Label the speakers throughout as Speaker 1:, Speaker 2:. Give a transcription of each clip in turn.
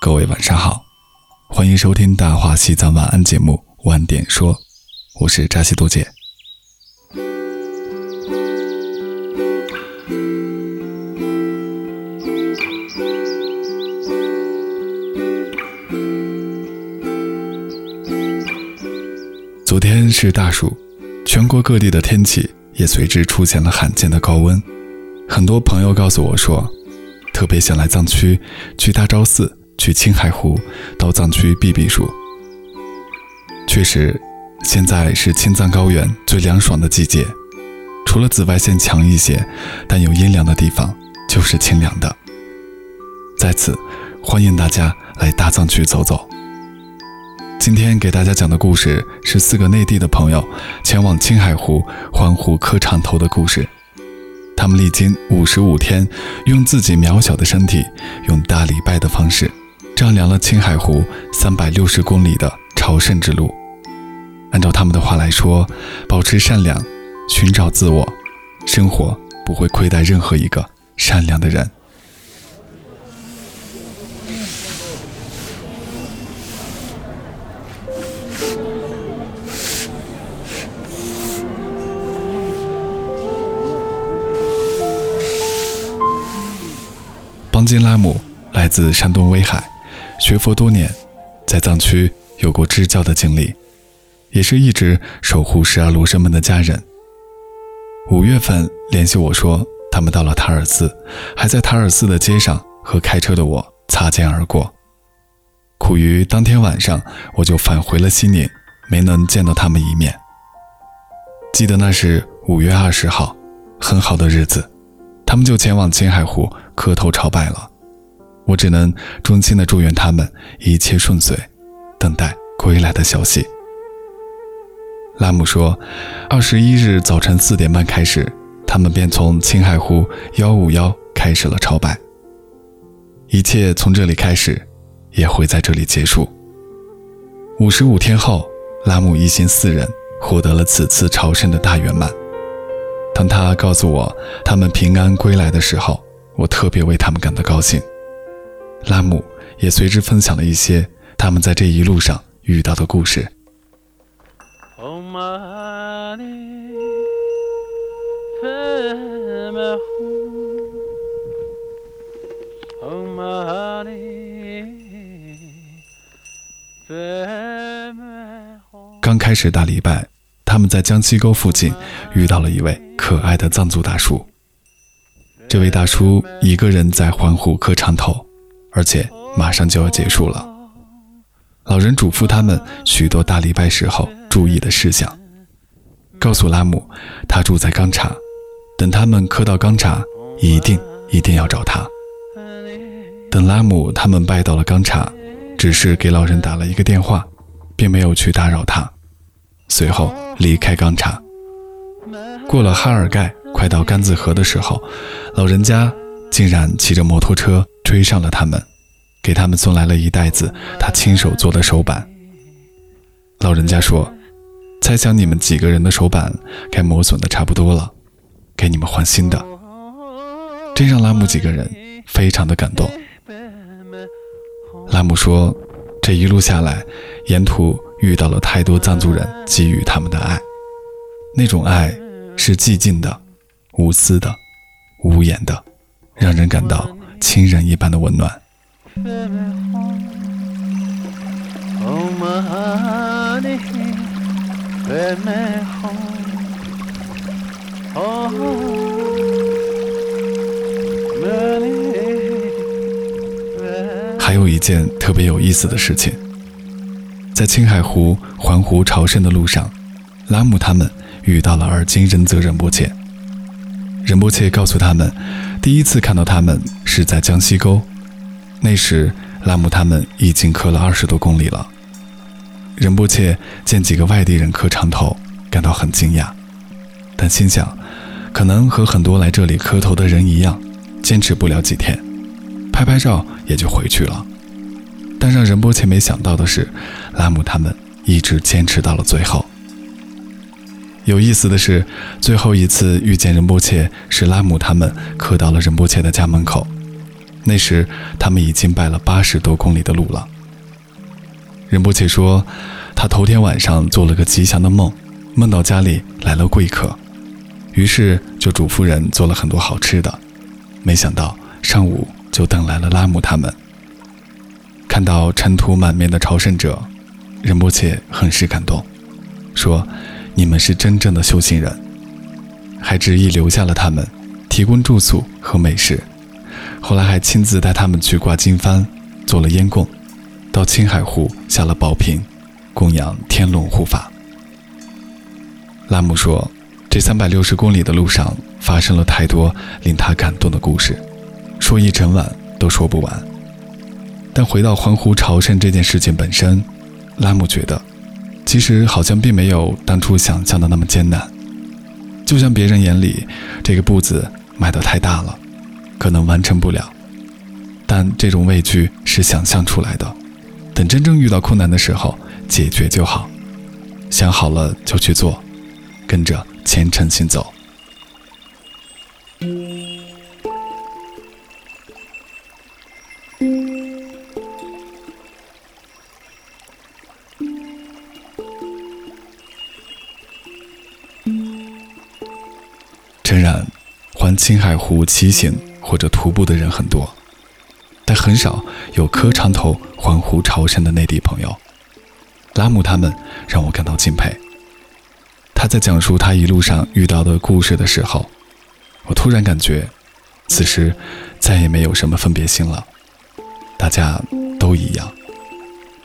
Speaker 1: 各位晚上好，欢迎收听《大话西藏晚安》节目，晚点说，我是扎西多姐。昨天是大暑，全国各地的天气也随之出现了罕见的高温。很多朋友告诉我说，特别想来藏区，去大昭寺，去青海湖，到藏区避避暑。确实，现在是青藏高原最凉爽的季节，除了紫外线强一些，但有阴凉的地方就是清凉的。在此，欢迎大家来大藏区走走。今天给大家讲的故事是四个内地的朋友前往青海湖环湖磕长头的故事。他们历经五十五天，用自己渺小的身体，用大礼拜的方式，丈量了青海湖三百六十公里的朝圣之路。按照他们的话来说，保持善良，寻找自我，生活不会亏待任何一个善良的人。邦金拉姆来自山东威海，学佛多年，在藏区有过支教的经历，也是一直守护十二罗生门的家人。五月份联系我说，他们到了塔尔寺，还在塔尔寺的街上和开车的我擦肩而过。苦于当天晚上我就返回了西宁，没能见到他们一面。记得那是五月二十号，很好的日子。他们就前往青海湖磕头朝拜了，我只能衷心的祝愿他们一切顺遂，等待归来的消息。拉姆说，二十一日早晨四点半开始，他们便从青海湖幺五幺开始了朝拜。一切从这里开始，也会在这里结束。五十五天后，拉姆一行四人获得了此次朝圣的大圆满。当他告诉我他们平安归来的时候，我特别为他们感到高兴。拉姆也随之分享了一些他们在这一路上遇到的故事。刚开始大礼拜。他们在江西沟附近遇到了一位可爱的藏族大叔。这位大叔一个人在环湖磕长头，而且马上就要结束了。老人嘱咐他们许多大礼拜时候注意的事项，告诉拉姆他住在钢查，等他们磕到钢查，一定一定要找他。等拉姆他们拜到了钢查，只是给老人打了一个电话，并没有去打扰他。随后离开钢厂，过了哈尔盖，快到甘子河的时候，老人家竟然骑着摩托车追上了他们，给他们送来了一袋子他亲手做的手板。老人家说：“猜想你们几个人的手板该磨损的差不多了，给你们换新的。”这让拉姆几个人非常的感动。拉姆说：“这一路下来，沿途……”遇到了太多藏族人给予他们的爱，那种爱是寂静的、无私的、无言的，让人感到亲人一般的温暖。还有一件特别有意思的事情。在青海湖环湖朝圣的路上，拉姆他们遇到了尔金仁泽仁波切。仁波切告诉他们，第一次看到他们是在江西沟，那时拉姆他们已经磕了二十多公里了。仁波切见几个外地人磕长头，感到很惊讶，但心想，可能和很多来这里磕头的人一样，坚持不了几天，拍拍照也就回去了。但让仁波切没想到的是，拉姆他们一直坚持到了最后。有意思的是，最后一次遇见仁波切是拉姆他们磕到了仁波切的家门口，那时他们已经拜了八十多公里的路了。仁波切说，他头天晚上做了个吉祥的梦，梦到家里来了贵客，于是就嘱咐人做了很多好吃的。没想到上午就等来了拉姆他们。看到尘土满面的朝圣者，仁波切很是感动，说：“你们是真正的修行人。”还执意留下了他们，提供住宿和美食。后来还亲自带他们去挂经幡，做了烟供。到青海湖下了宝瓶，供养天龙护法。拉姆说：“这三百六十公里的路上发生了太多令他感动的故事，说一整晚都说不完。但回到环湖朝圣这件事情本身，拉姆觉得，其实好像并没有当初想象的那么艰难。就像别人眼里这个步子迈得太大了，可能完成不了。但这种畏惧是想象出来的。”等真正遇到困难的时候，解决就好。想好了就去做，跟着虔诚行走。青海湖骑行或者徒步的人很多。但很少有磕长头环湖朝圣的内地朋友，拉姆他们让我感到敬佩。他在讲述他一路上遇到的故事的时候，我突然感觉，此时再也没有什么分别心了，大家都一样，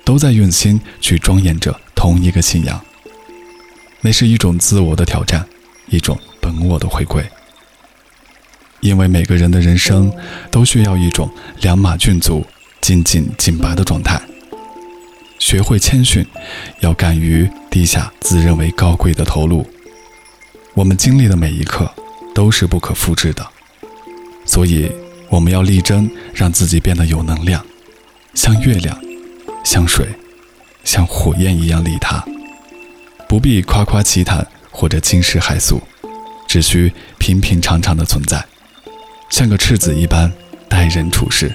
Speaker 1: 都在用心去庄严着同一个信仰。那是一种自我的挑战，一种本我的回归。因为每个人的人生都需要一种两马骏足、精进紧拔的状态。学会谦逊，要敢于低下自认为高贵的头颅。我们经历的每一刻都是不可复制的，所以我们要力争让自己变得有能量，像月亮、像水、像火焰一样利他。不必夸夸其谈或者惊世骇俗，只需平平常常的存在。像个赤子一般待人处事，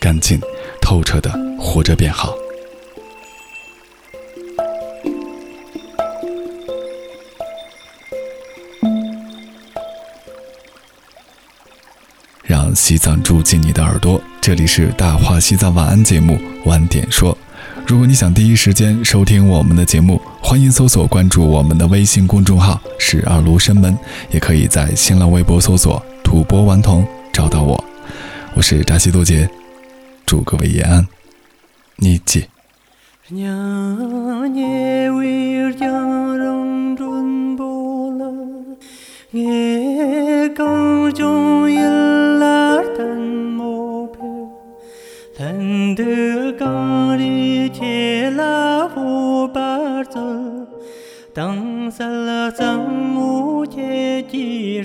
Speaker 1: 干净透彻的活着便好。让西藏住进你的耳朵，这里是大话西藏晚安节目晚点说。如果你想第一时间收听我们的节目，欢迎搜索关注我们的微信公众号“十二卢生门”，也可以在新浪微博搜索。主播顽童找到我，我是扎西多杰，祝各位夜安，你记。当萨拉藏木切吉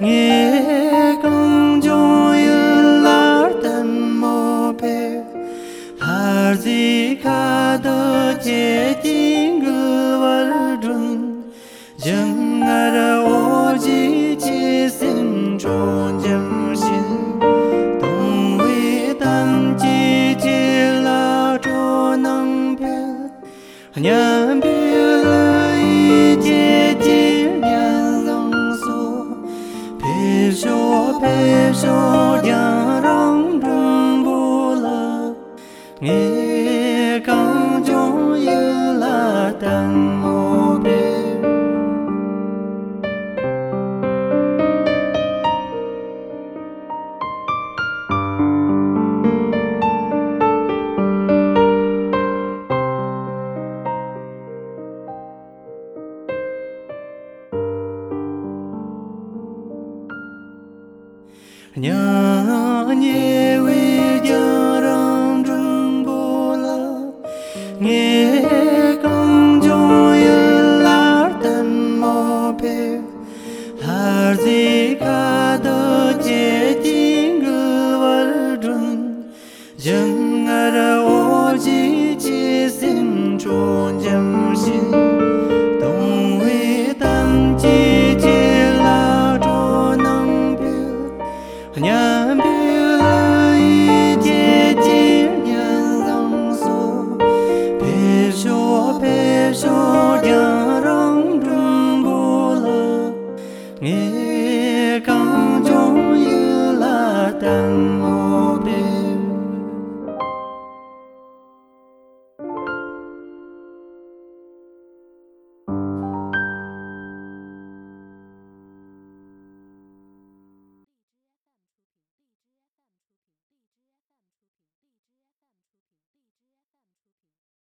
Speaker 2: 예 강조일날 단 모베 하지가도 제띵그월룬 정아라 오지 지신 존점신 동위 단지 질라 조능별 안녕